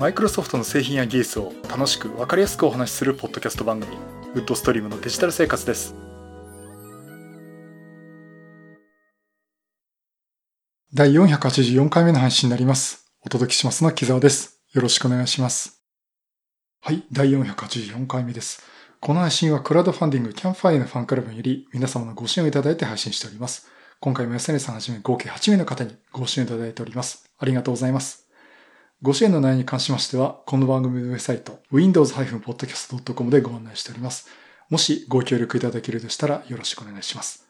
マイクロソフトの製品や技術を楽しく分かりやすくお話しするポッドキャスト番組 WoodStream のデジタル生活です。第484回目の配信になります。お届けしますのは木澤です。よろしくお願いします。はい第484回目です。この配信はクラウドファンディングキャンファイのファンクラブにより皆様のご支援をいただいて配信しております。今回も安根さんはじめ合計8名の方にご支援いただいております。ありがとうございます。ご支援の内容に関しましては、この番組のウェブサイト、windows-podcast.com でご案内しております。もしご協力いただけるでしたらよろしくお願いします。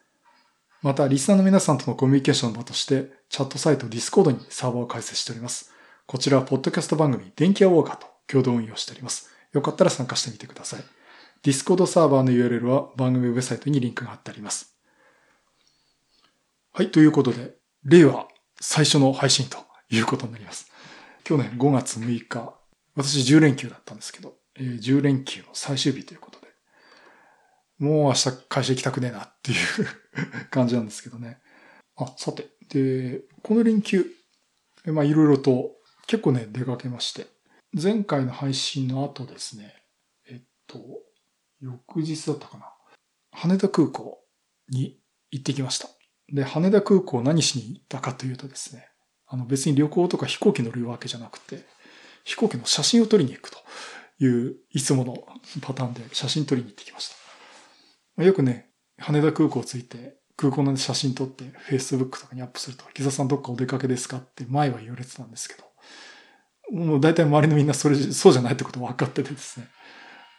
また、リスナーの皆さんとのコミュニケーションの場として、チャットサイト Discord にサーバーを開設しております。こちらは、ポッドキャスト番組、電気屋ウォーカーと共同運用しております。よかったら参加してみてください。Discord サーバーの URL は番組ウェブサイトにリンクが貼ってあります。はい、ということで、令和最初の配信ということになります。去年5月6日、私10連休だったんですけど、えー、10連休の最終日ということで、もう明日会社行きたくねえなっていう 感じなんですけどね。あ、さて、で、この連休、まあいろいろと結構ね、出かけまして、前回の配信の後ですね、えっと、翌日だったかな。羽田空港に行ってきました。で、羽田空港何しに行ったかというとですね、あの別に旅行とか飛行機乗るわけじゃなくて、飛行機の写真を撮りに行くといういつものパターンで写真撮りに行ってきました。よくね、羽田空港着いて空港の写真撮って Facebook とかにアップすると、木座さんどっかお出かけですかって前は言われてたんですけど、もう大体周りのみんなそれ、そうじゃないってこと分かっててですね、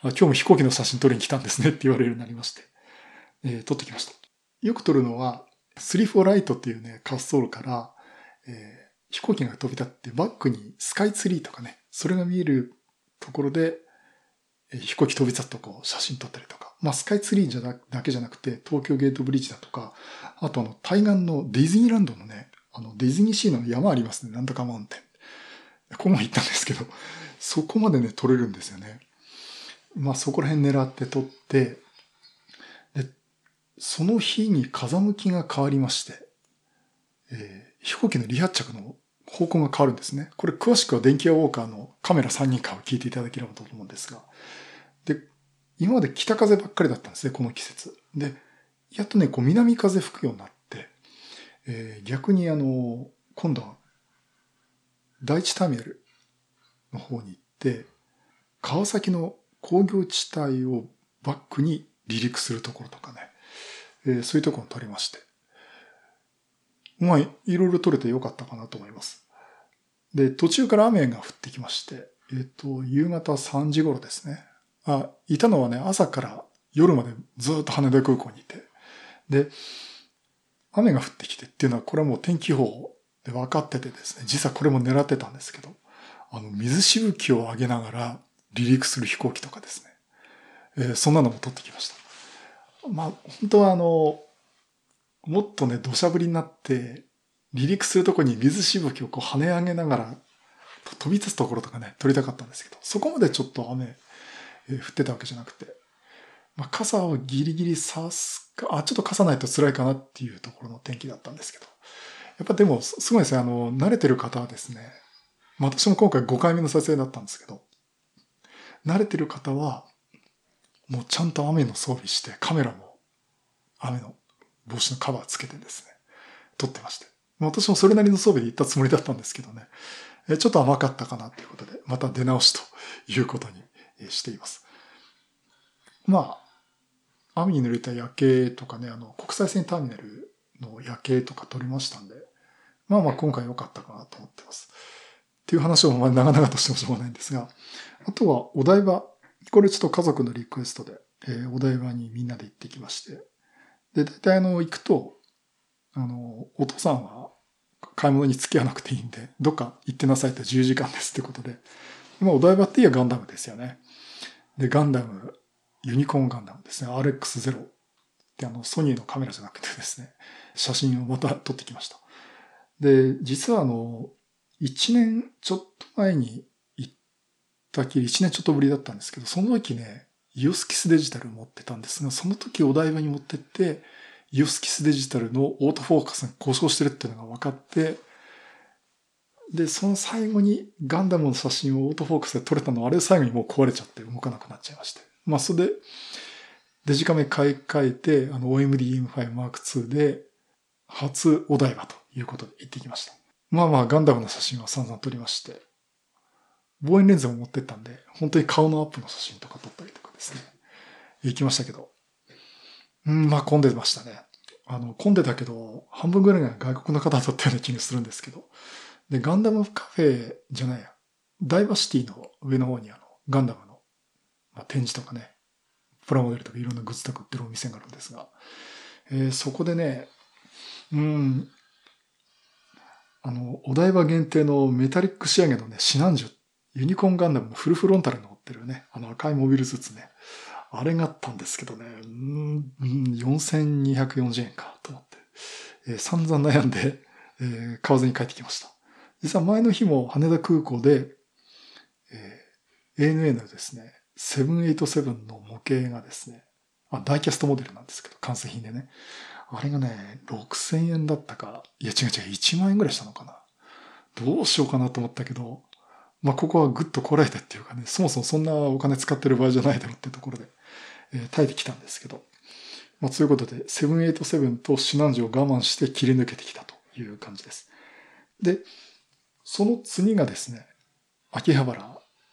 あ今日も飛行機の写真撮りに来たんですねって言われるようになりまして、えー、撮ってきました。よく撮るのは、スリフォーライトっていうね、滑走路から、えー飛行機が飛び立ってバックにスカイツリーとかね、それが見えるところで、飛行機飛び立ったとこ写真撮ったりとか。まあスカイツリーじゃだけじゃなくて、東京ゲートブリッジだとか、あとあの対岸のディズニーランドのね、あのディズニーシーの山ありますね。なんとかマウンテン。ここも行ったんですけど、そこまでね、撮れるんですよね。まあそこら辺狙って撮って、で、その日に風向きが変わりまして、えー、飛行機の離発着の方向が変わるんですね。これ詳しくは電気屋ウォーカーのカメラ3人かを聞いていただければと思うんですが。で、今まで北風ばっかりだったんですね、この季節。で、やっとね、こう南風吹くようになって、えー、逆にあの、今度は第一ターミナルの方に行って、川崎の工業地帯をバックに離陸するところとかね、えー、そういうところを撮りまして。まあ、いろいろ撮れてよかったかなと思います。で、途中から雨が降ってきまして、えっ、ー、と、夕方3時頃ですね。あ、いたのはね、朝から夜までずっと羽田空港にいて。で、雨が降ってきてっていうのは、これはもう天気予報で分かっててですね、実はこれも狙ってたんですけど、あの、水しぶきを上げながら離陸する飛行機とかですね、えー、そんなのも撮ってきました。まあ、本当はあの、もっとね、土砂降りになって、離陸するとこに水しぶきをこう跳ね上げながら、飛び立つところとかね、撮りたかったんですけど、そこまでちょっと雨、えー、降ってたわけじゃなくて、まあ、傘をギリギリ差すか、あ、ちょっと傘ないと辛いかなっていうところの天気だったんですけど、やっぱでも、すごいですね、あの、慣れてる方はですね、まあ、私も今回5回目の撮影だったんですけど、慣れてる方は、もうちゃんと雨の装備して、カメラも雨の帽子のカバーつけてですね、撮ってまして。私もそれなりの装備で行ったつもりだったんですけどね、ちょっと甘かったかなということで、また出直しということにしています。まあ、雨に濡れた夜景とかね、あの、国際線ターミナルの夜景とか撮りましたんで、まあまあ今回良かったかなと思ってます。っていう話をまあ長々としてもしょうがないんですが、あとはお台場、これちょっと家族のリクエストで、えー、お台場にみんなで行ってきまして、で、大体あの、行くと、あの、お父さんは買い物に付き合わなくていいんで、どっか行ってなさいって10時間ですってことで、今お台場って言えばガンダムですよね。で、ガンダム、ユニコーンガンダムですね、RX0 ってあの、ソニーのカメラじゃなくてですね、写真をまた撮ってきました。で、実はあの、1年ちょっと前に行ったきり、1年ちょっとぶりだったんですけど、その時ね、イオスキスデジタル持ってたんですが、その時お台場に持ってって、イオスキスデジタルのオートフォーカスが故障してるっていうのが分かって、で、その最後にガンダムの写真をオートフォークスで撮れたのあれ最後にもう壊れちゃって動かなくなっちゃいまして。まあ、それで、デジカメ買い替えて、あの OMD M5 Mark II で、初お台場ということで行ってきました。まあまあ、ガンダムの写真は散々撮りまして、望遠レンズを持ってったんで、本当に顔のアップの写真とか撮ったりとかですね。行きましたけど。うん、まあ混んでましたね。あの、混んでたけど、半分ぐらいが外国の方だったような気がするんですけど。で、ガンダムカフェじゃないや。ダイバーシティの上の方にあの、ガンダムの、まあ、展示とかね、プラモデルとかいろんなグッズとか売ってるお店があるんですが、えー、そこでね、うん、あの、お台場限定のメタリック仕上げのね、シナンジュ、ユニコーンガンダムのフルフロンタルに乗ってるね、あの赤いモビルスーツね、あれがあったんですけどね、うん、4240円かと思って、えー、散々悩んで、えー、買わずに帰ってきました。実は前の日も羽田空港で、えー、ANA のですね、787の模型がですね、あ、ダイキャストモデルなんですけど、完成品でね。あれがね、6000円だったか、いや違う違う、1万円ぐらいしたのかな。どうしようかなと思ったけど、まあ、ここはぐっとこらえてっていうかね、そもそもそんなお金使ってる場合じゃないだろうっていうところで、えー、耐えてきたんですけど、まあ、そういうことで、787とシナンジを我慢して切り抜けてきたという感じです。で、その次がですね、秋葉原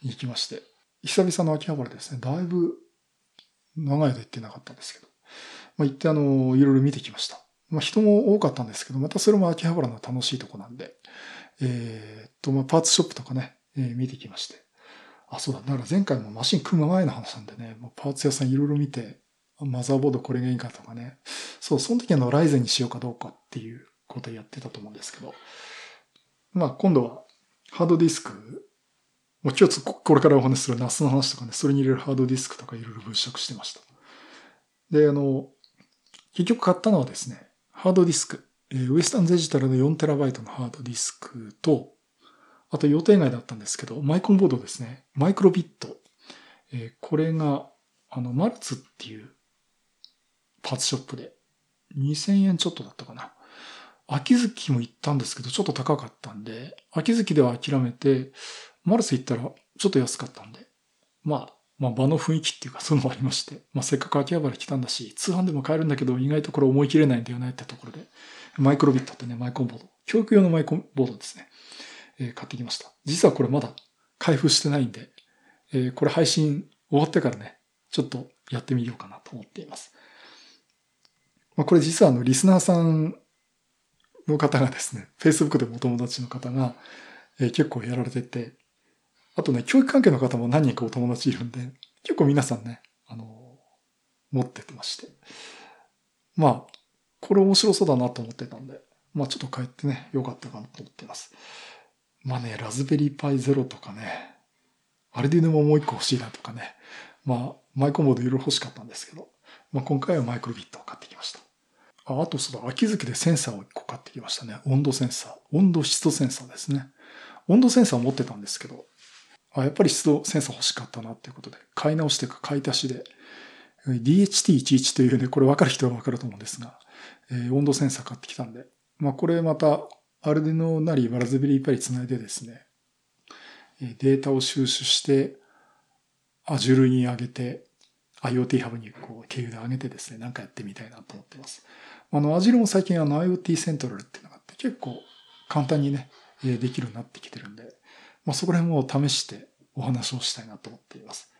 に行きまして、久々の秋葉原ですね、だいぶ長い間行ってなかったんですけど、まあ、行ってあの、いろいろ見てきました。まあ、人も多かったんですけど、またそれも秋葉原の楽しいとこなんで、えー、っと、まあ、パーツショップとかね、えー、見てきまして。あ、そうだ。だから前回もマシン組む前の話なんでね、もうパーツ屋さんいろいろ見て、マザーボードこれがいいかとかね。そう、その時はのライゼンにしようかどうかっていうことやってたと思うんですけど、まあ今度はハードディスク、もう今日これからお話する NAS の話とかね、それに入れるハードディスクとかいろいろ物色してました。で、あの、結局買ったのはですね、ハードディスク、ウエスタンデジタルの 4TB のハードディスクと、あと予定外だったんですけど、マイコンボードですね、マイクロビット。えー、これが、あの、マルツっていうパーツショップで2000円ちょっとだったかな。秋月も行ったんですけど、ちょっと高かったんで、秋月では諦めて、マルス行ったらちょっと安かったんで、まあ、まあ場の雰囲気っていうかそういうのもありまして、まあせっかく秋葉原来たんだし、通販でも買えるんだけど意外とこれ思い切れないんだよねってところで、マイクロビットってね、マイコンボード。教育用のマイコンボードですね。え、買ってきました。実はこれまだ開封してないんで、え、これ配信終わってからね、ちょっとやってみようかなと思っています。まあこれ実はあのリスナーさんの方がですね、Facebook でもお友達の方が、え、結構やられてて、あとね、教育関係の方も何人かお友達いるんで、結構皆さんね、あの、持っててまして。まあ、これ面白そうだなと思ってたんで、まあちょっと帰ってね、よかったかなと思っています。まあね、ラズベリーパイゼロとかね、アルディヌももう一個欲しいなとかね、まあ、マイコンボードいろいろ欲しかったんですけど、まあ今回はマイクロビットを買ってきました。あ、あとそうだ、秋月でセンサーを1個買ってきましたね。温度センサー。温度湿度センサーですね。温度センサーを持ってたんですけど、あ、やっぱり湿度センサー欲しかったなっていうことで、買い直してか買い足しで、DHT11 というね、これ分かる人は分かると思うんですが、えー、温度センサー買ってきたんで、まあこれまた、アルデノなりラズベリーパイつないでですね、データを収集して、Azure に上げて、IoT ハブにこう経由で上げてですね、なんかやってみたいなと思ってます。あの、Azure も最近あの IoT セントラルっていうのがあって結構簡単にね、できるようになってきてるんで、まあ、そこら辺を試してお話をしたいなと思っています。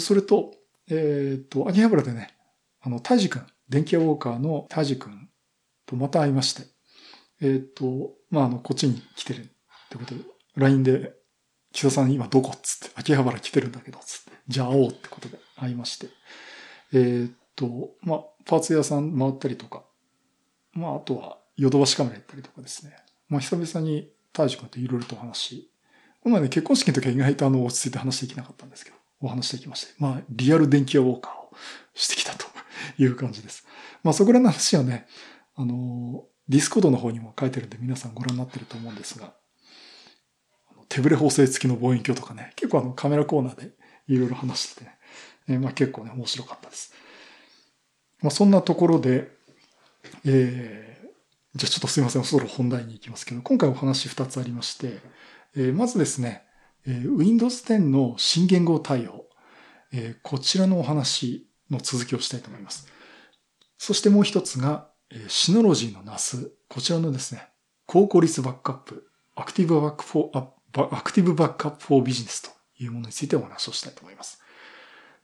それと、えっ、と、秋葉原でね、あの、タイジ君、電気屋ウォーカーのタイジ君とまた会いまして、えっ、と、まあ、あの、こっちに来てるってこと。で、LINE で、木田さん今どこっつって、秋葉原来てるんだけど、つって、じゃあ会おうってことで会いまして、えっ、と、まあ、パーツ屋さん回ったりとか、まあ、あとは、ヨドバシカメラ行ったりとかですね。まあ、久々に大樹君といろいろと話、この前ね、結婚式の時は意外とあの、落ち着いて話できなかったんですけど、お話できまして、まあ、リアル電気屋ウォーカーをしてきたという感じです。まあ、そこらの話はね、あの、 Discord の方にも書いてるんで皆さんご覧になってると思うんですが、手ブレ補正付きの望遠鏡とかね、結構あのカメラコーナーでいろいろ話しててね、えまあ結構ね、面白かったです。まあ、そんなところで、えー、じゃあちょっとすいません、そろそろ本題に行きますけど、今回お話2つありまして、えー、まずですね、えー、Windows 10の新言語対応、えー、こちらのお話の続きをしたいと思います。そしてもう一つが、シノロジーの NAS、こちらのですね、高効率バックアップ、アクティブバックフォー、アクティブバックアップフォービジネスというものについてお話をしたいと思います。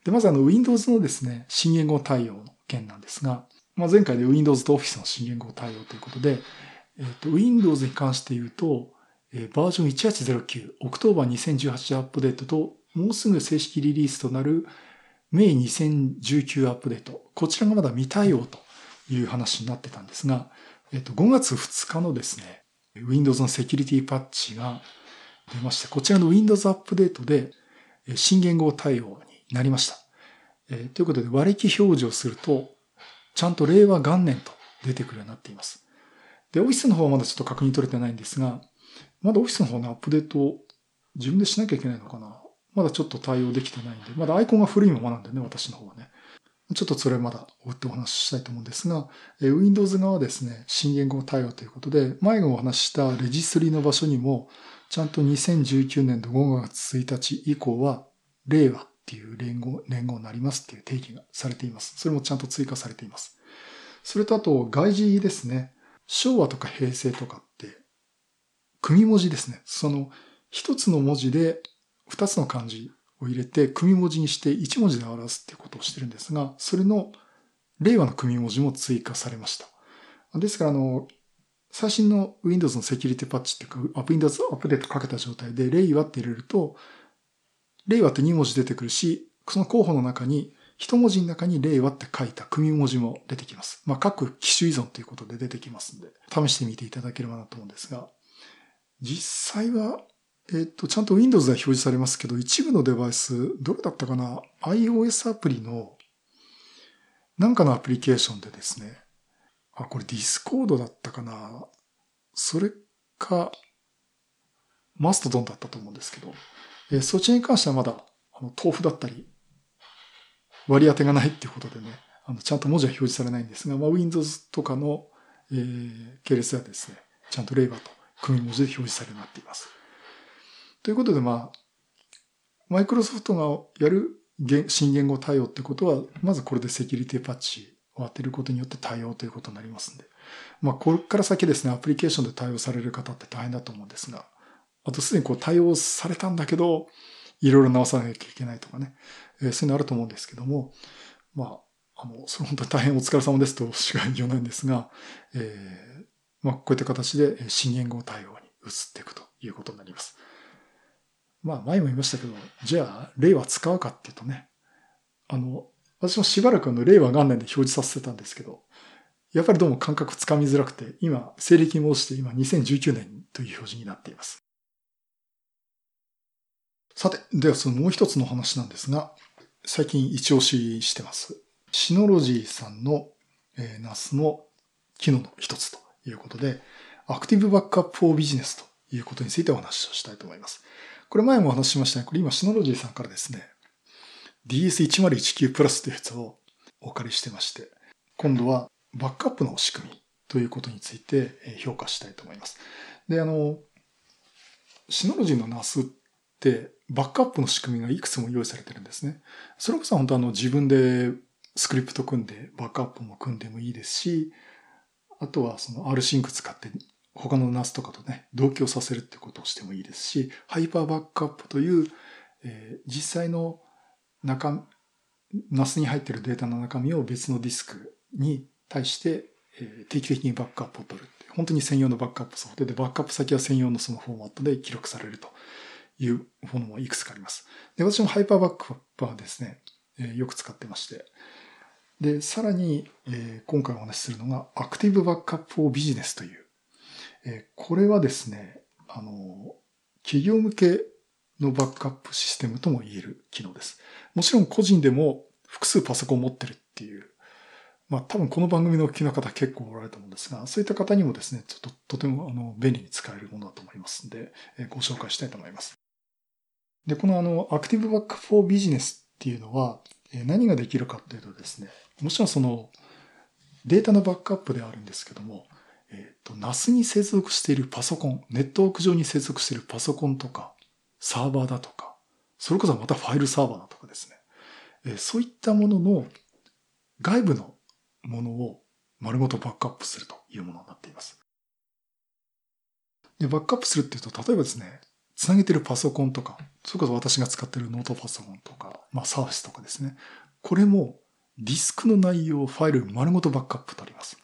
で、まずあの Windows のですね、新言語対応の件なんですが、まあ、前回で Windows と Office の新言語対応ということで、えっ、ー、と、Windows に関して言うと、えー、バージョン1809、 October 2018 Update と、もうすぐ正式リリースとなる May 2019 Update。こちらがまだ未対応という話になってたんですが、えっ、と、5月2日のですね、Windows のセキュリティパッチが出まして、こちらの Windows アップデートで新言語対応になりました。え、ということで割り表示をすると、ちゃんと令和元年と出てくるようになっています。で、オフィスの方はまだちょっと確認取れてないんですが、まだオフィスの方のアップデートを自分でしなきゃいけないのかな。まだちょっと対応できてないんで、まだアイコンが古いままなんでね、私の方はね。ちょっとそれまだ追ってお話ししたいと思うんですが、Windows 側はですね、新言語対応ということで、前がお話ししたレジストリの場所にも、ちゃんと2019年度5月1日以降は、令和っていう連合、連合になりますっていう定義がされています。それもちゃんと追加されています。それとあと、外字ですね。昭和とか平成とかって、組文字ですね。その、一つの文字で二つの漢字を入れて、組文字にして一文字で表すっていうことをしてるんですが、それの令和の組文字も追加されました。ですから、あの、最新の Windows のセキュリティパッチっていうか、Windows アップデートかけた状態で、令和って入れると、令和って2文字出てくるし、その候補の中に、一文字の中に令和って書いた組文字も出てきます。まあ、各機種依存ということで出てきますんで、試してみていただければなと思うんですが、実際は、えっ、と、ちゃんと Windows では表示されますけど、一部のデバイス、どれだったかな ?iOS アプリの、なんかのアプリケーションでですね、あ、これ Discord だったかな？それか、マストドンだったと思うんですけど、えー、そっちに関してはまだ、あの、豆腐だったり、割り当てがないっていうことでね、あの、ちゃんと文字は表示されないんですが、まあ、Windows とかの、えー、系列はですね、ちゃんとレイバーと組み文字で表示されるようになっています。ということで、まあ、マイクロソフトがやる新言語対応ってことは、まずこれでセキュリティパッチを当てることによって対応ということになりますんで。まあ、これから先ですね、アプリケーションで対応される方って大変だと思うんですが、あとすでにこう対応されたんだけど、いろいろ直さなきゃいけないとかね、えー、そういうのあると思うんですけども、まあ、あの、それ本当に大変お疲れ様ですとしか言わないんですが、えー、まあ、こういった形で新言語対応に移っていくということになります。まあ、前も言いましたけど、じゃあ、令和使うかっていうとね、あの、私もしばらくあの、令和元年で表示させてたんですけど、やっぱりどうも感覚つかみづらくて、今、西暦に戻して今2019年という表示になっています。さて、ではそのもう一つの話なんですが、最近一押ししてます。シノロジーさんの、えー、NAS の機能の一つということで、アクティブバックアップフォービジネスということについてお話をしたいと思います。これ前もお話ししましたね。これ今シノロジーさんからですね、DS1019 プラスというやつをお借りしてまして、今度はバックアップの仕組みということについて評価したいと思います。で、あの、シノロジーの NAS って、バックアップの仕組みがいくつも用意されてるんですね。それこそ本当あの自分でスクリプト組んでバックアップも組んでもいいですし、あとはその R-Sync 使って他の NAS とかとね、同居させるってことをしてもいいですし、ハイパーバックアップという、えー、実際の中、NAS に入っているデータの中身を別のディスクに対して、えー、定期的にバックアップを取る。本当に専用のバックアップソフトで、バックアップ先は専用のそのフォーマットで記録されるというものもいくつかあります。で、私もハイパーバックアップはですね、えー、よく使ってまして、で、さらに、えー、今回お話しするのが、アクティブバックアップフォービジネスという、え、これはですね、あの、企業向けのバックアップシステムとも言える機能です。もちろん個人でも複数パソコン持ってるっていう、まあ多分この番組のお聞きの方結構おられると思うんですが、そういった方にもですね、ちょっととてもあの便利に使えるものだと思いますので、え、ご紹介したいと思います。で、このあの、アクティブバックフォービジネスっていうのは、何ができるかっていうとですね、もちろんそのデータのバックアップであるんですけども、えっ、ー、と、NAS に接続しているパソコン、ネットワーク上に接続しているパソコンとか、サーバーだとか、それこそまたファイルサーバーだとかですね。えー、そういったものの外部のものを丸ごとバックアップするというものになっています。で、バックアップするっていうと、例えばですね、つなげてるパソコンとか、それこそ私が使ってるノートパソコンとか、まあサーフィスとかですね。これもディスクの内容、ファイル丸ごとバックアップとあります。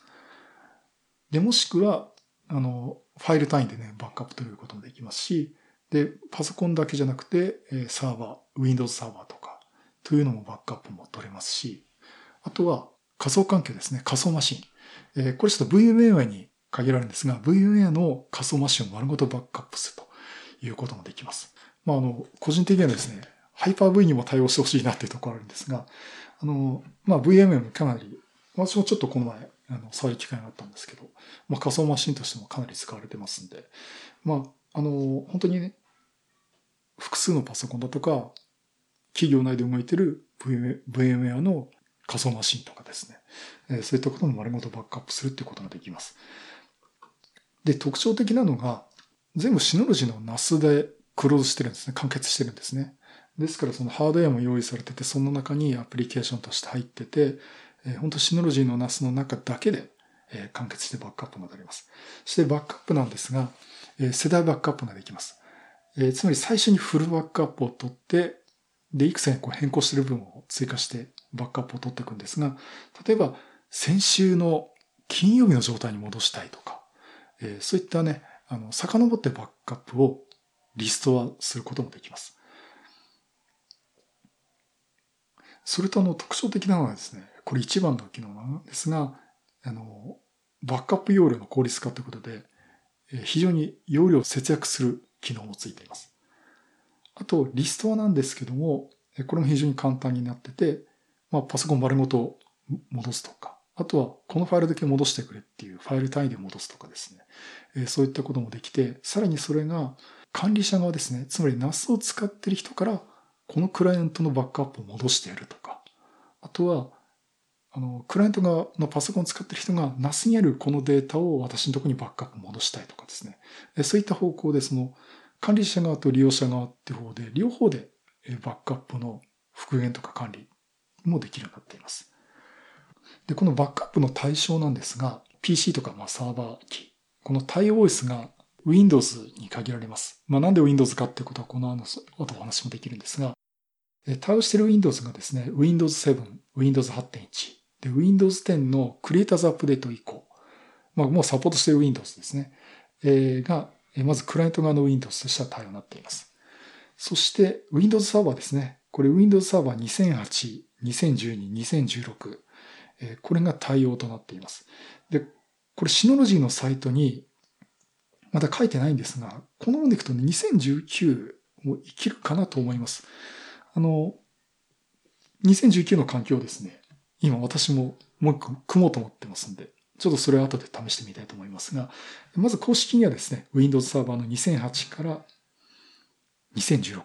で、もしくは、あの、ファイル単位でね、バックアップ取ることもできますし、で、パソコンだけじゃなくて、サーバー、Windows サーバーとか、というのもバックアップも取れますし、あとは仮想環境ですね、仮想マシン。えー、これちょっと VMware に限られるんですが、VMware の仮想マシンを丸ごとバックアップするということもできます。まあ、あの、個人的にはですね、ハイパー V にも対応してほしいなっていうところあるんですが、あの、まあ、VMA もかなり、私もちょっとこの前、あの、触る機会があったんですけど、まあ、仮想マシンとしてもかなり使われてますんで、まあ、あの、本当にね、複数のパソコンだとか、企業内で動いてる VMware の仮想マシンとかですね、えそういったことも丸ごとバックアップするっていうことができます。で、特徴的なのが、全部シノロジーの NAS でクローズしてるんですね。完結してるんですね。ですからそのハードウェアも用意されてて、その中にアプリケーションとして入ってて、えー、本当シノロジーの NAS の中だけで、えー、完結してバックアップができます。そしてバックアップなんですが、えー、世代バックアップができます。えー、つまり最初にフルバックアップを取って、で、いくつかこう変更してる部分を追加してバックアップを取っていくんですが、例えば先週の金曜日の状態に戻したいとか、えー、そういったね、あの、遡ってバックアップをリストはすることもできます。それとあの特徴的なのはですね、これ一番の機能なんですが、あの、バックアップ容量の効率化ということで、非常に容量を節約する機能もついています。あと、リストはなんですけども、これも非常に簡単になってて、まあ、パソコン丸ごと戻すとか、あとはこのファイルだけ戻してくれっていうファイル単位で戻すとかですね、そういったこともできて、さらにそれが管理者側ですね、つまり NAS を使っている人からこのクライアントのバックアップを戻してやるとか、あとは、あの、クライアント側のパソコンを使ってる人が NAS にあるこのデータを私のところにバックアップ戻したいとかですね、そういった方向でその管理者側と利用者側って方で、両方でバックアップの復元とか管理もできるようになっています。で、このバックアップの対象なんですが、PC とかまあサーバー機、この対応 OS が Windows に限られます。まあなんで Windows かっていうことはこの後お話もできるんですが、対応している Windows がですね、Windows 7、Windows 8.1、で、Windows 10の Creators アップデート以降、まあもうサポートしている Windows ですね、えー、が、まずクライアント側の Windows としては対応になっています。そして Windows サーバーですね。これ Windows サーバー2008、2012、2016、えこれが対応となっています。で、これシノロジーのサイトにまだ書いてないんですが、このままでいくとね、2019も生きるかなと思います。あの、2019の環境ですね、今私ももう一個組もうと思ってますんで、ちょっとそれは後で試してみたいと思いますが、まず公式にはですね、Windows サーバーの2008から2016、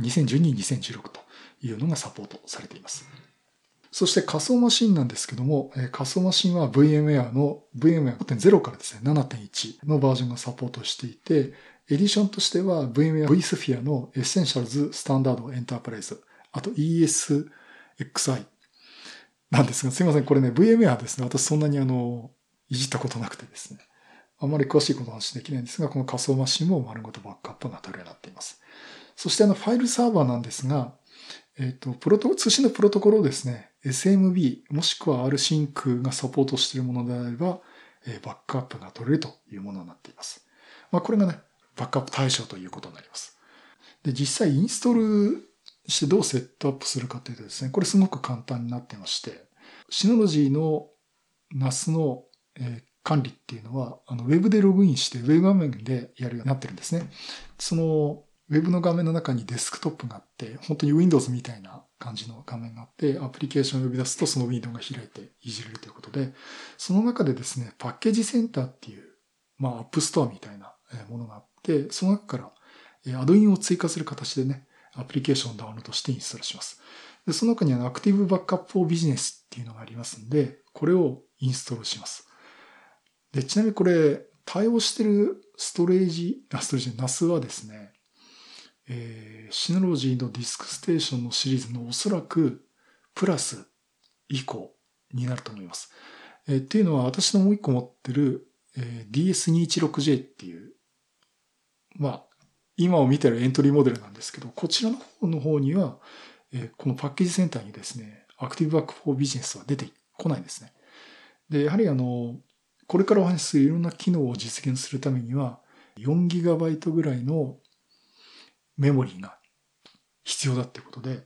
2012、2016というのがサポートされています。そして仮想マシンなんですけども、仮想マシンは VMware の VMware5.0 からですね、7.1のバージョンがサポートしていて、エディションとしては VMware vSphere の Essentials Standard Enterprise、あと ESXi なんですが、すいません、これね、VMware ですね、私そんなにあの、いじったことなくてですね、あまり詳しいことは話できないんですが、この仮想マシンも丸ごとバックアップが取れるようになっています。そしてあの、ファイルサーバーなんですが、えっ、と、プロト、通信のプロトコルをですね、SMB、もしくは rsync がサポートしているものであれば、えバックアップが取れるというものになっています。まあ、これがね、バックアップ対象ということになります。で、実際インストールしてどうセットアップするかというとですね、これすごく簡単になってまして、シノロジーの NAS の、え管理っていうのは、あの、ウェブでログインして、ウェブ画面でやるようになってるんですね。その、ウェブの画面の中にデスクトップがあって、本当に Windows みたいな感じの画面があって、アプリケーションを呼び出すとそのウィンドウが開いていじれるということで、その中でですね、パッケージセンターっていう、まあ、 App Store みたいなものがあって、その中からアドインを追加する形でね、アプリケーションをダウンロードしてインストールします。で、その中には Active Backup for Business っていうのがありますんで、これをインストールします。で、ちなみにこれ、対応してるストレージ、あ、ストレージ、NAS はですね、えー、 Synology の DiskStation のシリーズのおそらくプラス以降になると思います。えー、っていうのは私のもう一個持ってる、えー、DS216J っていう、まあ、今を見てるエントリーモデルなんですけど、こちらの方の方には、え、このパッケージセンターにですね、アクティブバックフォービジネスは出てこないんですね。で、やはりあの、これからお話しするいろんな機能を実現するためには、4GB ぐらいのメモリーが必要だってことで、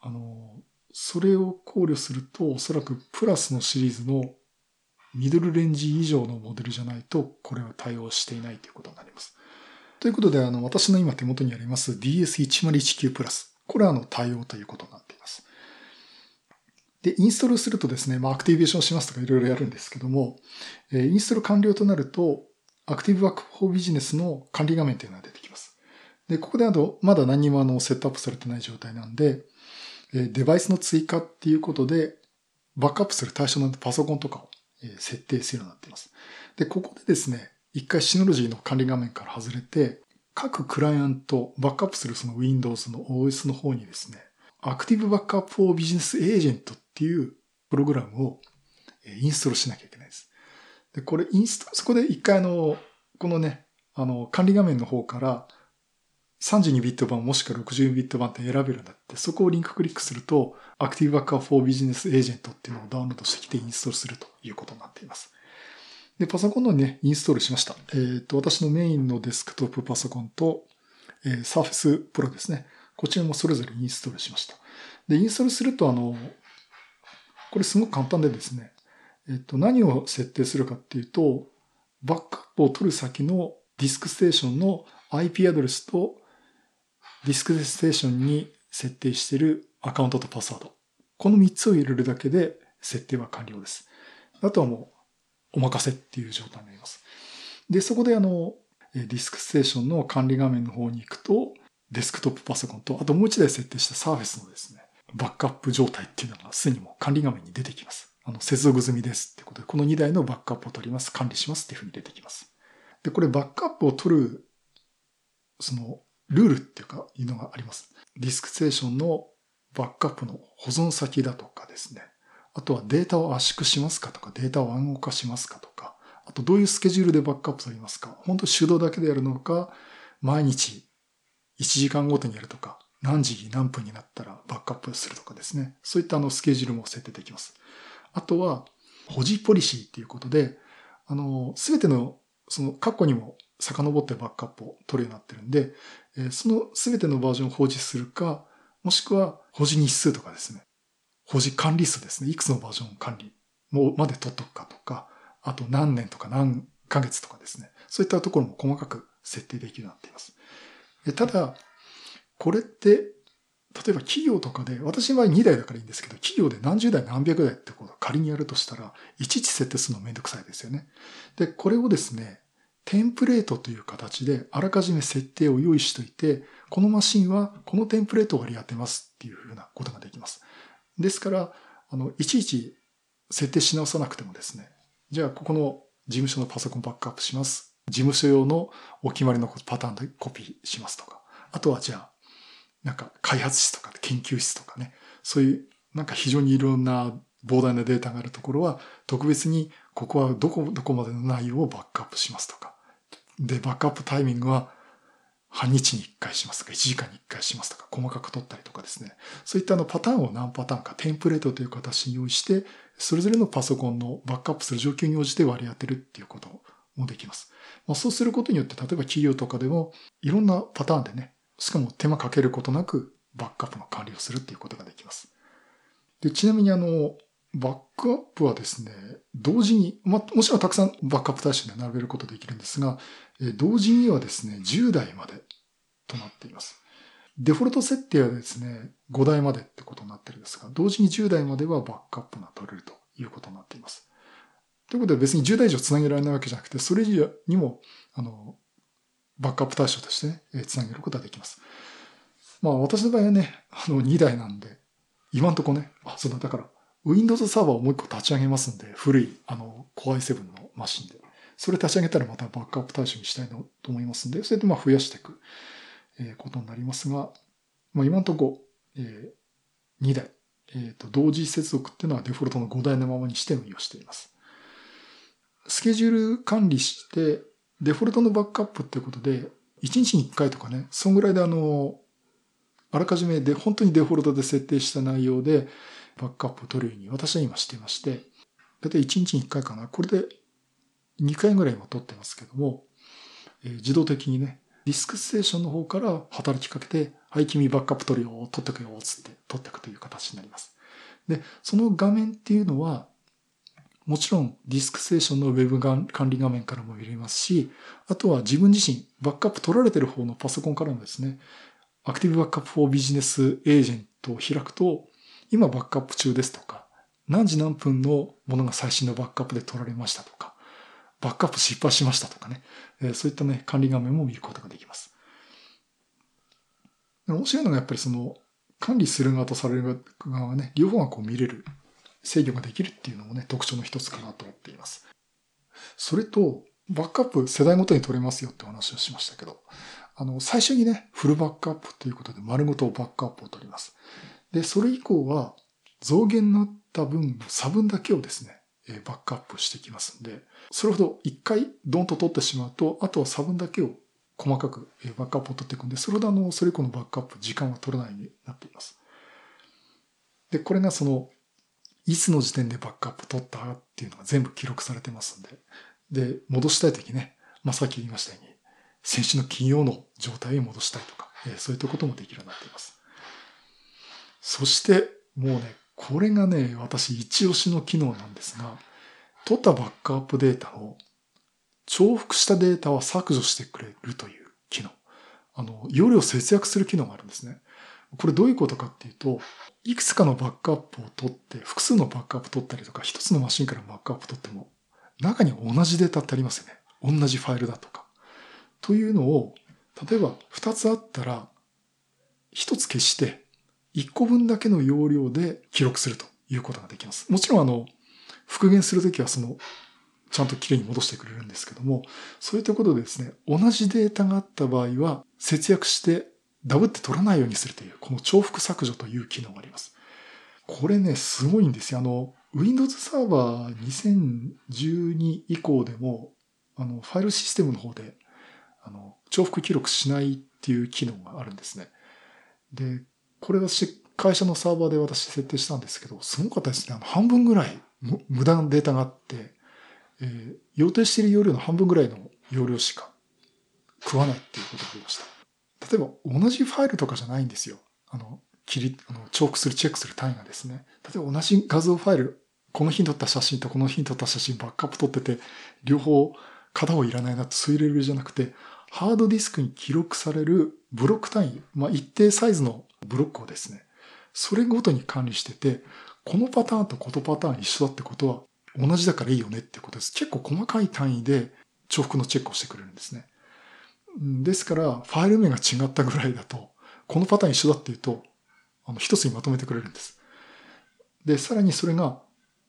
あの、それを考慮すると、おそらくプラスのシリーズのミドルレンジ以上のモデルじゃないと、これは対応していないということになります。ということで、あの、私の今手元にあります DS1019 プラス。これはあの、対応ということになっています。で、インストールするとですね、まあ、アクティベーションしますとかいろいろやるんですけども、えー、インストール完了となると、アクティブバックフォービジネスの管理画面というのが出てきます。で、ここであと、まだ何もあの、セットアップされてない状態なんでえ、デバイスの追加っていうことで、バックアップする対象のパソコンとかを設定するようになっています。で、ここでですね、一回シノロジーの管理画面から外れて、各クライアント、バックアップするその Windows の OS の方にですね、Active Backup for Business Agent っていうプログラムをインストールしなきゃいけないです。で、これインスト、そこで一回あの、このね、あの、管理画面の方から32ビット版もしくは60ビット版って選べるんだって、そこをリンククリックすると、Active Backup for Business Agent っていうのをダウンロードしてきてインストールするということになっています。で、パソコンのね、インストールしました。えっ、ー、と、私のメインのデスクトップパソコンと、えー、Surface Pro ですね。こちらもそれぞれインストールしました。で、インストールすると、あの、これすごく簡単でですね、えっ、ー、と、何を設定するかっていうと、バックアップを取る先のディスクステーションの IP アドレスと DiskStation に設定しているアカウントとパスワード。この3つを入れるだけで設定は完了です。あとはもうお任せっていう状態になります。で、そこであの、 DiskStation の管理画面の方に行くと、デスクトップパソコンと、あともう一台設定したサーフェスのですね、バックアップ状態っていうのがすでにもう管理画面に出てきます。あの、接続済みですってことで、この2台のバックアップを取ります、管理しますっていうふうに出てきます。で、これバックアップを取る、その、ルールっていうか、いうのがあります。ディスクステーションのバックアップの保存先だとかですね。あとはデータを圧縮しますかとか、データを暗号化しますかとか、あとどういうスケジュールでバックアップされますか本当手動だけでやるのか、毎日1時間ごとにやるとか、何時何分になったらバックアップするとかですね。そういったあのスケジュールも設定できます。あとは、保持ポリシーっていうことで、あの、すべての、その過去にも遡ってバックアップを取るようになってるんで、その全てのバージョンを保持するか、もしくは保持日数とかですね。保持管理数ですね。いくつのバージョン管理もまで取っとくかとか、あと何年とか何ヶ月とかですね。そういったところも細かく設定できるようになっています。ただ、これって、例えば企業とかで、私の場合2台だからいいんですけど、企業で何十台何百台ってことを仮にやるとしたら、いちいち設定するのめんどくさいですよね。で、これをですね、テンプレートという形であらかじめ設定を用意していて、このマシンはこのテンプレートを割り当てますっていうふうなことができます。ですから、あの、いちいち設定し直さなくてもですね、じゃあここの事務所のパソコンバックアップします。事務所用のお決まりのパターンでコピーしますとか。あとはじゃあ、なんか開発室とか研究室とかね、そういうなんか非常にいろんな膨大なデータがあるところは特別にここはどこ、どこまでの内容をバックアップしますとか。で、バックアップタイミングは半日に1回しますとか、1時間に1回しますとか、細かく取ったりとかですね。そういったあのパターンを何パターンか、テンプレートという形に用意して、それぞれのパソコンのバックアップする状況に応じて割り当てるっていうこともできます。まあ、そうすることによって、例えば企業とかでも、いろんなパターンでね、しかも手間かけることなく、バックアップの管理をするっていうことができます。で、ちなみにあの、バックアップはですね、同時に、ま、もちろんたくさんバックアップ対象で並べることできるんですが、え同時にはですね、10台までとなっています。デフォルト設定はですね、5台までってことになってるんですが、同時に10台まではバックアップが取れるということになっています。ということで別に10台以上つなげられないわけじゃなくて、それ以上にも、あの、バックアップ対象としてね、つなげることができます。まあ私の場合はね、あの2台なんで、今んとこね、あ、そうだ、だから Windows サーバーをもう一個立ち上げますんで、古い、あの、Core i7 のマシンで。それ立ち上げたらまたバックアップ対象にしたいなと思いますんで、それでまあ増やしていく、えことになりますが、まあ今のところ、えー、2台、えー、と同時接続っていうのはデフォルトの5台のままにして運用しています。スケジュール管理して、デフォルトのバックアップっていうことで、1日に1回とかね、そんぐらいであの、あらかじめで、本当にデフォルトで設定した内容で、バックアップを取るように私は今してまして、だいたい1日に1回かな。これで2回ぐらい今取ってますけども、えー、自動的にね、 DiskStation の方から働きかけて、はい、君バックアップ取るよ、取ってくよ、つって取ってくという形になります。で、その画面っていうのは、もちろん DiskStation のウェブ管理画面からも見れますし、あとは自分自身、バックアップ取られてる方のパソコンからもですね、 Active Backup for Business Agent を開くと、今バックアップ中ですとか、何時何分のものが最新のバックアップで取られましたとか、バックアップ失敗しましたとかね、そういったね、管理画面も見ることができます。面白いのがやっぱりその、管理する側とされる側がね、両方がこう見れる、制御ができるっていうのもね、特徴の一つかなと思っています。それと、バックアップ世代ごとに取れますよってお話をしましたけど、あの、最初にね、フルバックアップということで丸ごとバックアップを取ります。で、それ以降は増減になった分の差分だけをですね、バックアップしてきますんで、それほど一回ドンと取ってしまうと、あとは差分だけを細かくバックアップを取っていくんで、それほどあの、それ以降のバックアップ、時間は取らないようになっています。で、これがその、いつの時点でバックアップ取ったっていうのが全部記録されてますんで、で、戻したいときね、まあ、さっき言いましたように、先週の金曜の状態を戻したいとか、そういったこともできるようになっています。そして、もうね、これがね、私一押しの機能なんですが、取ったバックアップデータを重複したデータは削除してくれるという機能。あの、容量節約する機能があるんですね。これどういうことかっていうと、いくつかのバックアップを取って、複数のバックアップ取ったりとか、一つのマシンからバックアップ取っても、中に同じデータってありますよね。同じファイルだとか。というのを、例えば二つあったら、一つ消して、一個分だけの容量で記録するということができます。もちろんあの、復元するときはその、ちゃんときれいに戻してくれるんですけども、そういったことでですね、同じデータがあった場合は、節約してダブって取らないようにするという、この重複削除という機能があります。これね、すごいんですよ。あの、Windows サーバー2012以降でも、あの、ファイルシステムの方で、あの、重複記録しないっていう機能があるんですね。で、これ私、会社のサーバーで私設定したんですけど、すごかったですね。あの、半分ぐらい無駄なデータがあって、えー、予定している容量の半分ぐらいの容量しか食わないっていうことがありました。例えば同じファイルとかじゃないんですよ。あの、切り、あの、チョークする、チェックする単位がですね。例えば同じ画像ファイル、この日に撮った写真とこの日に撮った写真バックアップ撮ってて、両方片方いらないなってそういうレベルじゃなくて、ハードディスクに記録されるブロック単位、まあ、一定サイズのブロックをですね、それごとに管理してて、このパターンとこのパターン一緒だってことは同じだからいいよねってことです。結構細かい単位で重複のチェックをしてくれるんですね。ですから、ファイル名が違ったぐらいだと、このパターン一緒だっていうと、あの、一つにまとめてくれるんです。で、さらにそれが、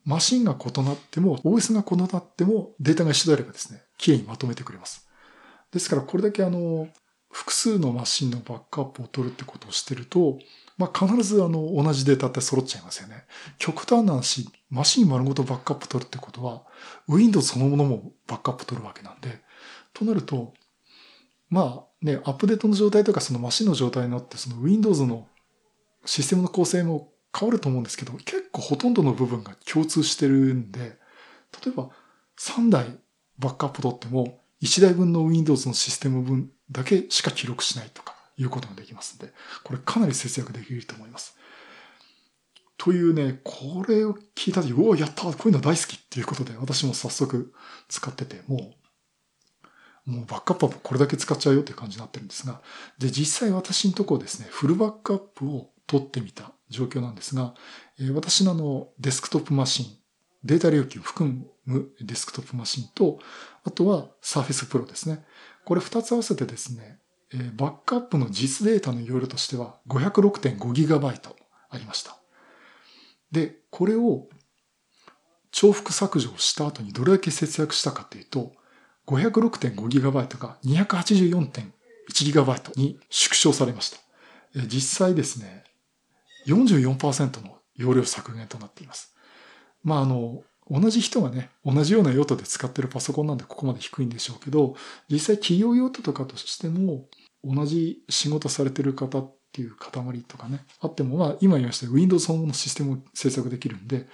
マシンが異なっても、OS が異なっても、データが一緒であればですね、綺麗にまとめてくれます。ですから、これだけあの、複数のマシンのバックアップを取るってことをしてると、まあ、必ずあの、同じデータって揃っちゃいますよね。極端な話、マシン丸ごとバックアップ取るってことは、Windows そのものもバックアップ取るわけなんで、となると、まあね、アップデートの状態とかそのマシンの状態になって、その Windows のシステムの構成も変わると思うんですけど、結構ほとんどの部分が共通してるんで、例えば3台バックアップ取っても、1台分の Windows のシステム分だけしか記録しないとか。いうことができますんで、これかなり節約できると思います。というね、これを聞いたとき、うお、やったこういうの大好きっていうことで、私も早速使ってて、もう、もうバックアップはこれだけ使っちゃうよっていう感じになってるんですが、で、実際私のところですね、フルバックアップを取ってみた状況なんですが、私のあの、デスクトップマシン、データ料金を含むデスクトップマシンと、あとは Surface Pro ですね。これ二つ合わせてですね、えバックアップの実データの容量としては 506.5GB ありました。で、これを重複削除をした後にどれだけ節約したかというと、506.5GB が 284.1GB に縮小されました。実際ですね、44%の容量削減となっています。まあ、あの、同じ人がね、同じような用途で使ってるパソコンなんでここまで低いんでしょうけど、実際企業用途とかとしても、同じ仕事されてる方っていう塊とかね、あっても、まあ今言いました Windows のシステムを制作できるんで、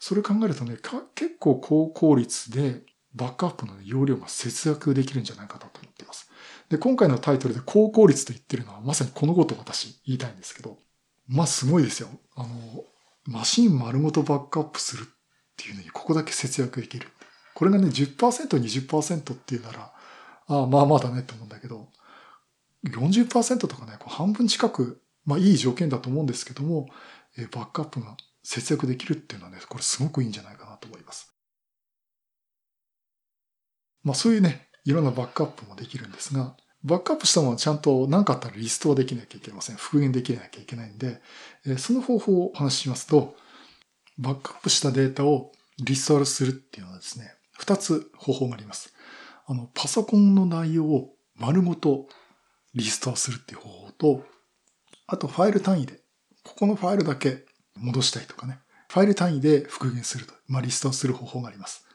それ考えるとね、結構高効率でバックアップの容量が節約できるんじゃないかなと思っています。で、今回のタイトルで高効率と言ってるのはまさにこのことを私言いたいんですけど、まあすごいですよ。あの、マシン丸ごとバックアップするってっていうのにここだけ節約できる。これがね、10%、20%っていうなら、ああ、まあまあだねって思うんだけど、40%とかね、半分近く、まあいい条件だと思うんですけども、えバックアップが節約できるっていうのはね、これすごくいいんじゃないかなと思います。まあそういうね、いろんなバックアップもできるんですが、バックアップしたものはちゃんと何かあったらリストはできなきゃいけません。復元できなきゃいけないんで、その方法をお話ししますと、バックアップしたデータをリストアルするっていうのはですね、二つ方法があります。あの、パソコンの内容を丸ごとリストアするっていう方法と、あとファイル単位で、ここのファイルだけ戻したいとかね、ファイル単位で復元すると、まあ、リストアする方法があります。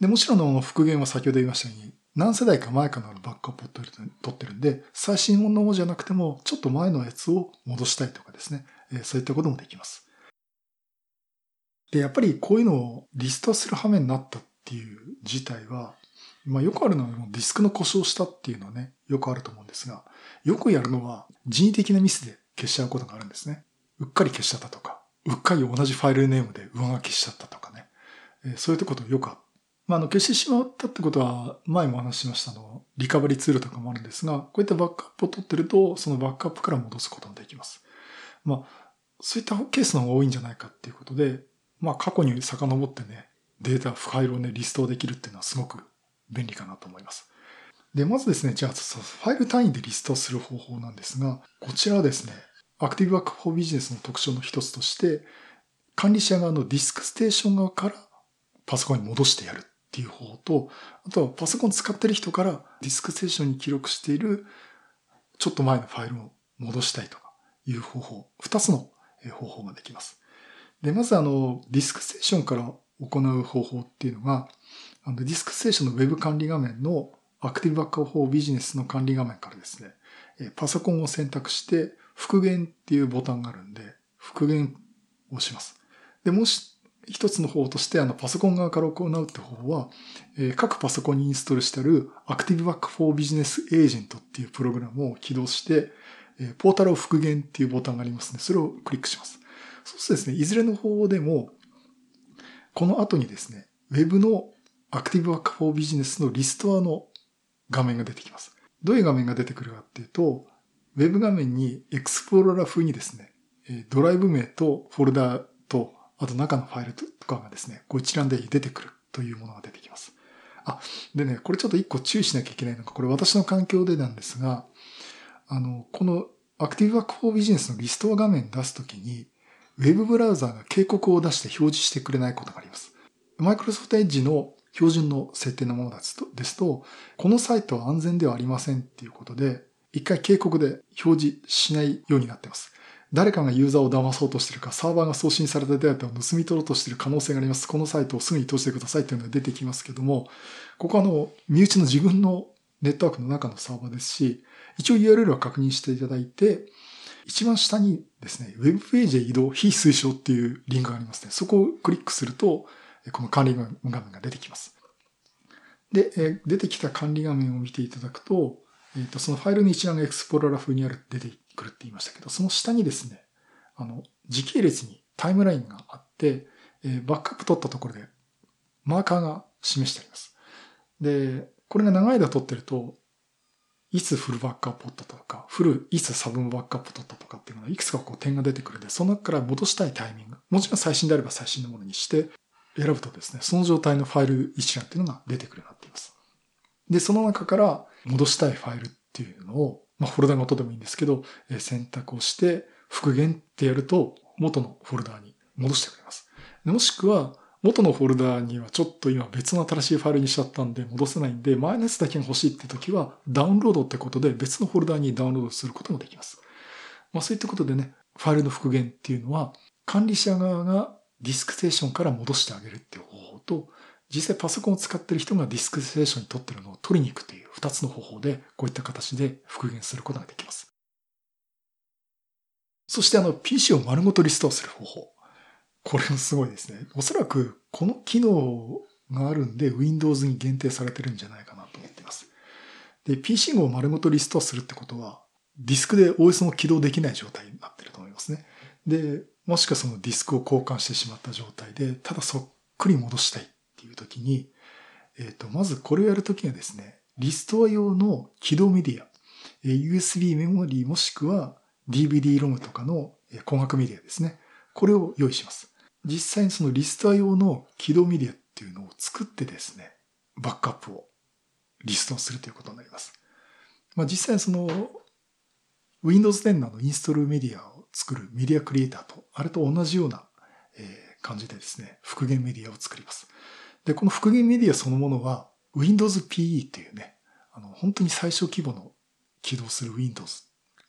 で、もちろんの復元は先ほど言いましたように、何世代か前からのバックアップを取ってるんで、最新のものじゃなくても、ちょっと前のやつを戻したいとかですね、そういったこともできます。で、やっぱりこういうのをリストする羽目になったっていう事態は、まあよくあるのはディスクの故障したっていうのはね、よくあると思うんですが、よくやるのは人為的なミスで消しちゃうことがあるんですね。うっかり消しちゃったとか、うっかり同じファイルネームで上書きしちゃったとかね。えそういうことよくある。まあ、あの、消してしまったってことは、前も話しましたの、リカバリーツールとかもあるんですが、こういったバックアップを取ってると、そのバックアップから戻すこともできます。まあ、そういったケースの方が多いんじゃないかっていうことで、まあ過去に遡ってね、データ、ファイルをね、リストアできるっていうのはすごく便利かなと思います。で、まずですね、じゃあ、ファイル単位でリストアする方法なんですが、こちらはですね、 Active Backup for Business の特徴の一つとして、管理者側の DiskStation 側からパソコンに戻してやるっていう方法と、あとはパソコン使ってる人から DiskStation に記録しているちょっと前のファイルを戻したいとかいう方法、二つの方法ができます。で、まずあの、 DiskStation から行う方法っていうのが、あの DiskStation のウェブ管理画面の Active Backup Business の管理画面からですね、パソコンを選択して復元っていうボタンがあるんで、復元をします。で、もし一つの方として、あの、パソコン側から行うって方法は、えー、各パソコンにインストールしてある Active Backup for Business Agent っていうプログラムを起動して、えー、ポータルを復元っていうボタンがありますので、それをクリックします。そうするとですね、いずれの方法でも、この後にですね、Web の Active Back for Business のリストアの画面が出てきます。どういう画面が出てくるかっていうと、Web 画面に Explorer 風にですね、ドライブ名とフォルダとあと中のファイルとかがですね、こう一覧で出てくるというものが出てきます。あ、でね、これちょっと一個注意しなきゃいけないのが、これ私の環境でなんですが、あの、この Active Back for Business のリストア画面出すときに、ウェブブラウザーが警告を出して表示してくれないことがあります。Microsoft Edge の標準の設定のものですと、このサイトは安全ではありませんっていうことで、一回警告で表示しないようになっています。誰かがユーザーを騙そうとしてるか、サーバーが送信されたデータを盗み取ろうとしてる可能性があります。このサイトをすぐに閉じてくださいというのが出てきますけども、ここはあの、身内の自分のネットワークの中のサーバーですし、一応 URL は確認していただいて、一番下にですね、ウェブページへ移動非推奨っていうリンクがありますね。そこをクリックすると、この管理画面が出てきます。で、出てきた管理画面を見ていただくと、えっ、と、そのファイルに一覧がエクスプローラー風にある出てくるって言いましたけど、その下にですね、あの、時系列にタイムラインがあって、え、バックアップ取ったところで、マーカーが示してあります。で、これが長い間取ってると、いつフルバックアップ取ったとか、フル、いつサブバックアップ取ったとかっていうのがいくつかこう点が出てくるんで、その中から戻したいタイミング、もちろん最新であれば最新のものにして選ぶとですね、その状態のファイル一覧っていうのが出てくるようになっています。で、その中から戻したいファイルっていうのを、まあ、フォルダごとでもいいんですけど、え選択をして復元ってやると元のフォルダに戻してくれます。もしくは、元のフォルダーにはちょっと今別の新しいファイルにしちゃったんで戻せないんで、前のやつだけが欲しいって時はダウンロードってことで別のフォルダにダウンロードすることもできます。まあそういったことでね、ファイルの復元っていうのは管理者側が DiskStation から戻してあげるっていう方法と、実際パソコンを使ってる人が DiskStation に取ってるのを取りに行くという二つの方法でこういった形で復元することができます。そしてあの PC を丸ごとリストアする方法。これもすごいですね。おそらくこの機能があるんで Windows に限定されてるんじゃないかなと思っています。で、PC を丸ごとリストアするってことは、ディスクで OS も起動できない状態になってると思いますね。で、もしくはそのディスクを交換してしまった状態で、ただそっくり戻したいっていう時に、えっ、ー、と、まずこれをやるときはですね、リストア用の起動メディア、USB メモリーもしくは DVD ロムとかの光学メディアですね。これを用意します。実際にそのリストア用の起動メディアっていうのを作ってですね、バックアップをリストするということになります。まあ、実際にその Windows 10のインストールメディアを作るメディアクリエイターと、あれと同じような感じでですね、復元メディアを作ります。で、この復元メディアそのものは Windows PE っていうね、あの、本当に最小規模の起動する Windows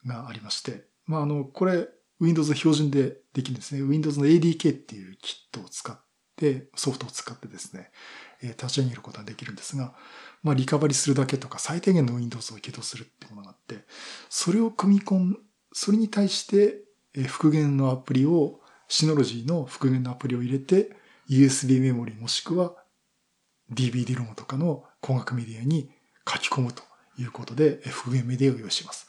がありまして、まあ、あの、これ、Windows 標準でできるんですね。Windows の ADK っていうキットを使って、ソフトを使ってですね、立ち上げることができるんですが、まあ、リカバリするだけとか最低限の Windows を起動するっていうものがあって、それを組み込ん、それに対して復元のアプリを、シノロジーの復元のアプリを入れて、USB メモリもしくは DVD ロムとかの光学メディアに書き込むということで復元メディアを用意します。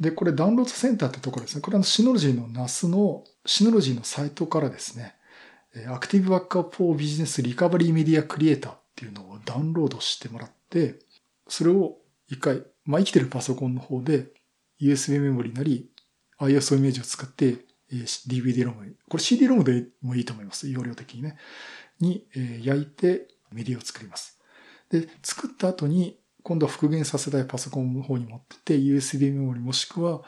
で、これダウンロードセンターってところですね。これはシノロジーの NAS の、シノロジーのサイトからですね、アクティブバックアップフォービジネスリカバリーメディアクリエイターっていうのをダウンロードしてもらって、それを一回、まあ、生きてるパソコンの方で USB メモリなり ISO イメージを使って DVD ロム、これ CD ロムでもいいと思います。容量的にね。に焼いてメディアを作ります。で、作った後に今度は復元させたいパソコンの方に持ってて、USB メモリもしくは、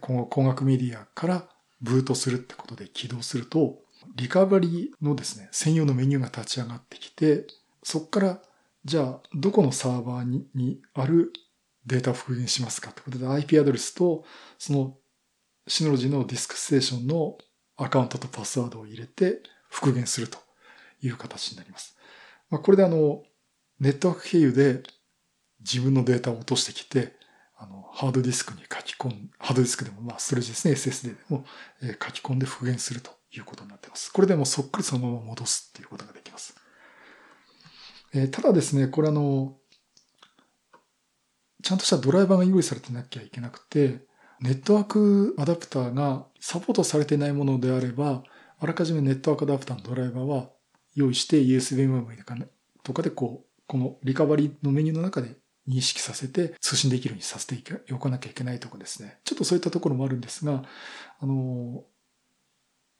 今後光学メディアからブートするってことで起動すると、リカバリーのですね、専用のメニューが立ち上がってきて、そこから、じゃあ、どこのサーバーににあるデータを復元しますかってことで IP アドレスと、そのシノロジーのディスクステーションのアカウントとパスワードを入れて復元するという形になります。まあ、これであの、ネットワーク経由で自分のデータを落としてきて、あの、ハードディスクに書き込ん、ハードディスクでも、まあ、ストレージですね、SSD でも、えー、書き込んで復元するということになっています。これでもそっくりそのまま戻すっていうことができます。えー、ただですね、これあの、ちゃんとしたドライバーが用意されてなきゃいけなくて、ネットワークアダプターがサポートされていないものであれば、あらかじめネットワークアダプターのドライバーは用意して USB メモリとかでこう、このリカバリーのメニューの中で認識させて通信できるようにさせておかなきゃいけないとかですね。ちょっとそういったところもあるんですが、あの、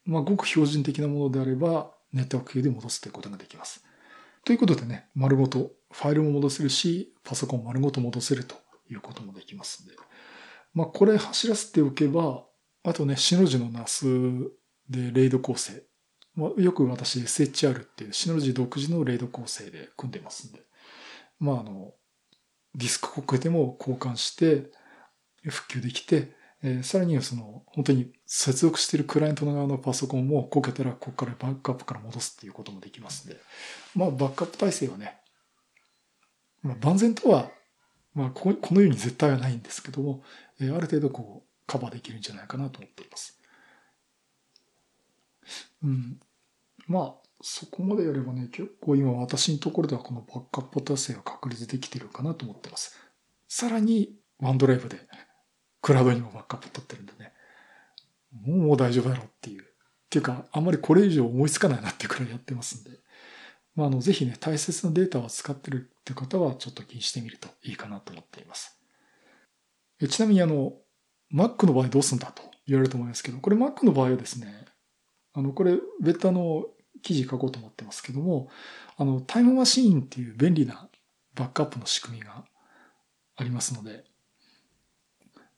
まあ、ごく標準的なものであれば、ネットワーク系で戻すということができます。ということでね、丸ごとファイルも戻せるし、パソコン丸ごと戻せるということもできますので。まあ、これ走らせておけば、あとね、シノジの NAS でレイド構成。まあ、よく私 SHR っていうシノジ独自のレイド構成で組んでますんで。まあ、あの、ディスク国でも交換して復旧できて、えー、さらにはその本当に接続しているクライアントの側のパソコンもこけたらここからバックアップから戻すっていうこともできますんで、まあバックアップ体制はね、まあ万全とは、まあこのように絶対はないんですけども、えー、ある程度こうカバーできるんじゃないかなと思っています。うん。まあ、そこまでやればね、結構今私のところではこのバックアップ達成が確立できてるかなと思ってます。さらに、ワンドライブで、クラウドにもバックアップ取ってるんでね、もう大丈夫だろうっていう。っていうか、あんまりこれ以上思いつかないなっていうくらいやってますんで。まあ、あの、ぜひね、大切なデータを使ってるって方は、ちょっと気にしてみるといいかなと思っています。えちなみに、あの、Mac の場合どうすんだと言われると思いますけど、これ Mac の場合はですね、あの、これ、ベタの記事書こうと思ってますけども、あの、タイムマシーンっていう便利なバックアップの仕組みがありますので、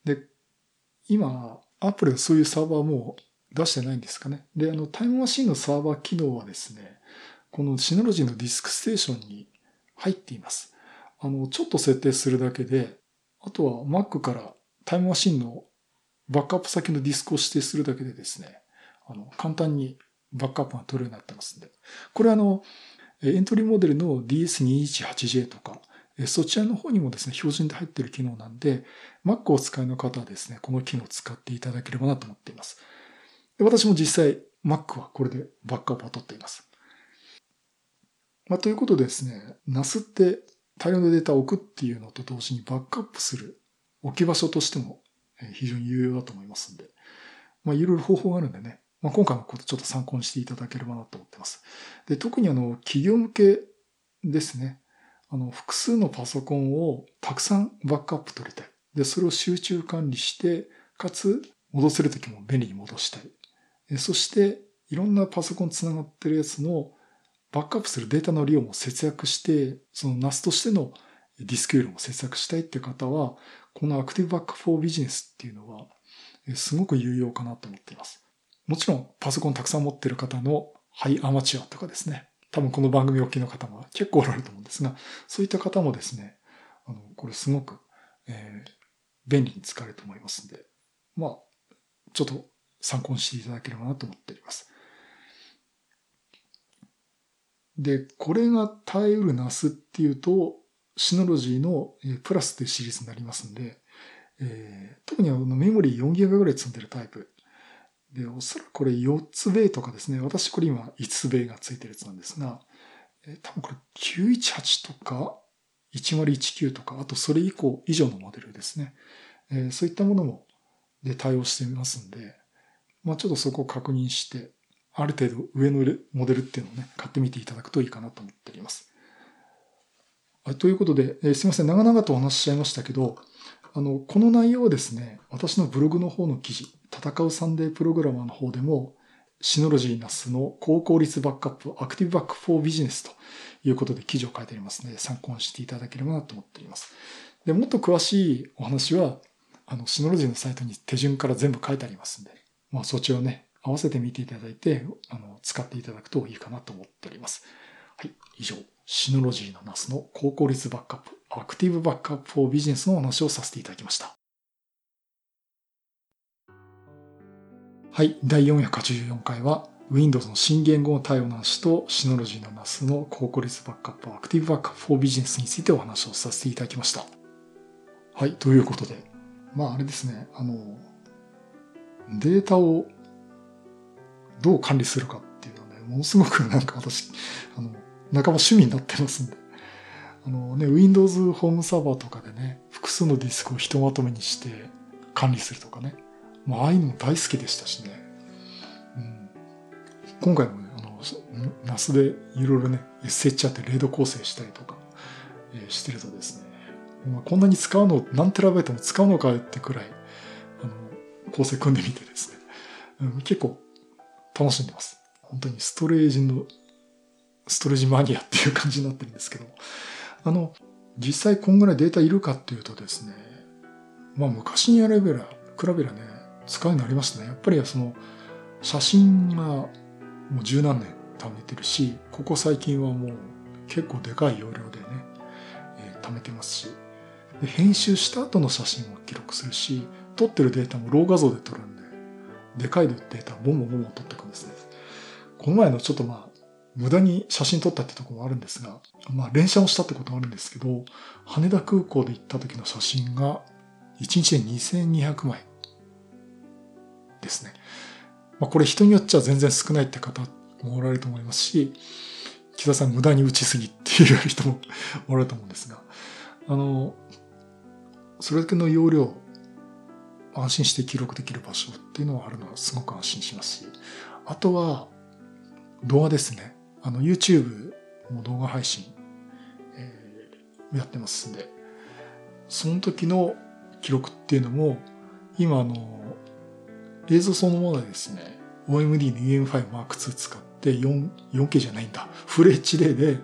で、今、アップルはそういうサーバーも出してないんですかね。で、あの、 Time Machine のサーバー機能はですね、この Synology の DiskStation に入っています。あの、ちょっと設定するだけで、あとは Mac から Time Machine のバックアップ先のディスクを指定するだけでですね、あの、簡単にバックアップが取るようになってますんで。これあの、エントリーモデルの DS218J とか、そちらの方にもですね、標準で入っている機能なんで、Mac をお使いの方はですね、この機能を使っていただければなと思っています。私も実際 Mac はこれでバックアップを取っています。まあ、ということでですね、NAS って大量のデータを置くっていうのと同時にバックアップする置き場所としても非常に有用だと思いますんで、まあ、いろいろ方法があるんでね、まあ、今回のことちょっと参考にしていただければなと思ってます。で、特にあの、企業向けですね。あの、複数のパソコンをたくさんバックアップ取りたい。で、それを集中管理して、かつ、戻せるときも便利に戻したい。そして、いろんなパソコンつながってるやつのバックアップするデータの量も節約して、その NAS としてのディスク容量も節約したいって方は、このアクティブバックフォービジネスっていうのは、すごく有用かなと思っています。もちろん、パソコンたくさん持ってる方のハイアマチュアとかですね、多分この番組お聞きの方も結構おられると思うんですが、そういった方もですね、あの、これすごく、えー、便利に使えると思いますんで、まあ、ちょっと参考にしていただければなと思っております。で、これが耐えうる NAS っていうと、シノロジーのプラスというシリーズになりますんで、えー、特にあのメモリー 4GB ぐらい積んでるタイプで、おそらくこれ4つベイとかですね。私これ今5つベイがついてるやつなんですが、えー、多分これ918とか1019とか、あとそれ以降以上のモデルですね。えー、そういったものもで対応してみますんで、まあちょっとそこを確認して、ある程度上のモデルっていうのをね、買ってみていただくといいかなと思っております。ということで、えー、すいません、長々とお話ししちゃいましたけど、あの、この内容はですね、私のブログの方の記事、戦うサンデープログラマーの方でも、シノロジーナスの高効率バックアップ、アクティブバックフォービジネスということで記事を書いてありますので、参考にしていただければなと思っております。で、もっと詳しいお話は、あの、シノロジーのサイトに手順から全部書いてありますんで、まあ、そちらをね、合わせて見ていただいて、あの、使っていただくといいかなと思っております。はい、以上、シノロジーのナスの高効率バックアップ、アクティブバックアップフォービジネスのお話をさせていただきました。はい、第484回は Windows の新言語の対応なしとシノロジーの NAS の高効率バックアップアクティブバックアップフォービジネスについてお話をさせていただきました。はい、ということで、まああれですね、あの、データをどう管理するかっていうのはね、ものすごくなんか私、あの、半ば趣味になってますんで。あのね、Windows ホームサーバーとかでね、複数のディスクをひとまとめにして管理するとかね。まあ、ああいうの大好きでしたしね。うん、今回もね、あの、ナスでいろいろね、SH あってレード構成したりとか、えー、してるとですね、まあ、こんなに使うの、何テラバイトも使うのかってくらい、あの、構成組んでみてですね、うん、結構楽しんでます。本当にストレージの、ストレージマニアっていう感じになってるんですけど、あの、実際こんぐらいデータいるかっていうとですね、まあ昔に比べら、比べらね、使うようになりましたね。やっぱりその写真がもう十何年貯めてるし、ここ最近はもう結構でかい容量でね、えー、貯めてますしで、編集した後の写真も記録するし、撮ってるデータもロー画像で撮るんで、でかいデータボンボンボンボン撮っていくんですね。この前のちょっとまあ、無駄に写真撮ったってとこもあるんですが、まあ連写をしたってこともあるんですけど、羽田空港で行った時の写真が1日で2200枚ですね。まあ、これ人によっちゃ全然少ないって方もおられると思いますし、木田さん無駄に打ちすぎっていう人も おられると思うんですが、あの、それだけの容量、安心して記録できる場所っていうのはあるのはすごく安心しますし、あとは動画ですね。あの YouTube も動画配信、えー、やってますんで、その時の記録っていうのも、今あの、映像そのものでですね、OMD の EM5 Mark II 使って 4, 4K じゃないんだ。フル HD で、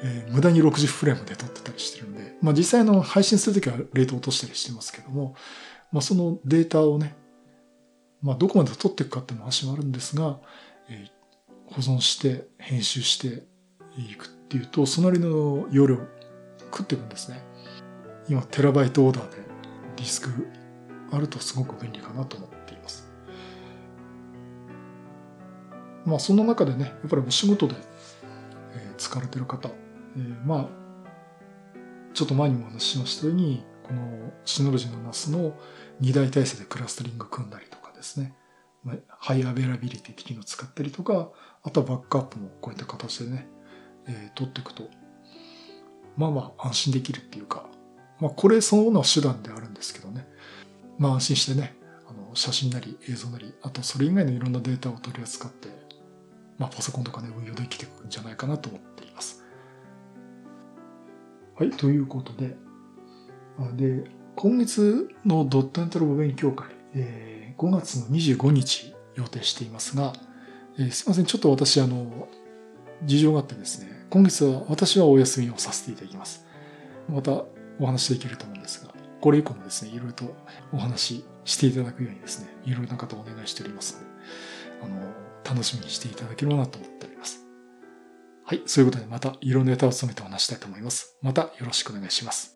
えー、無駄に60フレームで撮ってたりしてるんで、まあ実際の配信するときはレート落としたりしてますけども、まあそのデータをね、まあどこまで撮っていくかっていう話もあるんですが、えー、保存して、編集して、いくっていうと、そのなりの容量食っていくんですね。今、テラバイトオーダーでディスクあるとすごく便利かなと思ってま。あ、その中でね、やっぱりお仕事で、えー、使われてる方、えー、まあ、ちょっと前にもお話ししましたように、このシノロジーの NAS の2大体制でクラスタリング組んだりとかですね、まあ High Availability 的機能を使ったりとか、あとはバックアップもこういった形でね、えー、取っていくと、まあまあ安心できるっていうか、まあこれそのものは手段であるんですけどね、まあ安心してね、あの写真なり映像なり、あとそれ以外のいろんなデータを取り扱って、まあパソコンとかね、運用できていくんじゃないかなと思っています。はい、ということで、で、今月のドットエントロボ勉強会、えー、5月の25日予定していますが、えー、すいません、ちょっと私、あの、事情があってですね、今月は私はお休みをさせていただきます。またお話できると思うんですが、これ以降もですね、いろいろとお話ししていただくようにですね、いろいろな方お願いしておりますので、あの、楽しみにしていただければなと思っております。はい、そういうことでまたいろんなネタを務めてお話したいと思います。またよろしくお願いします。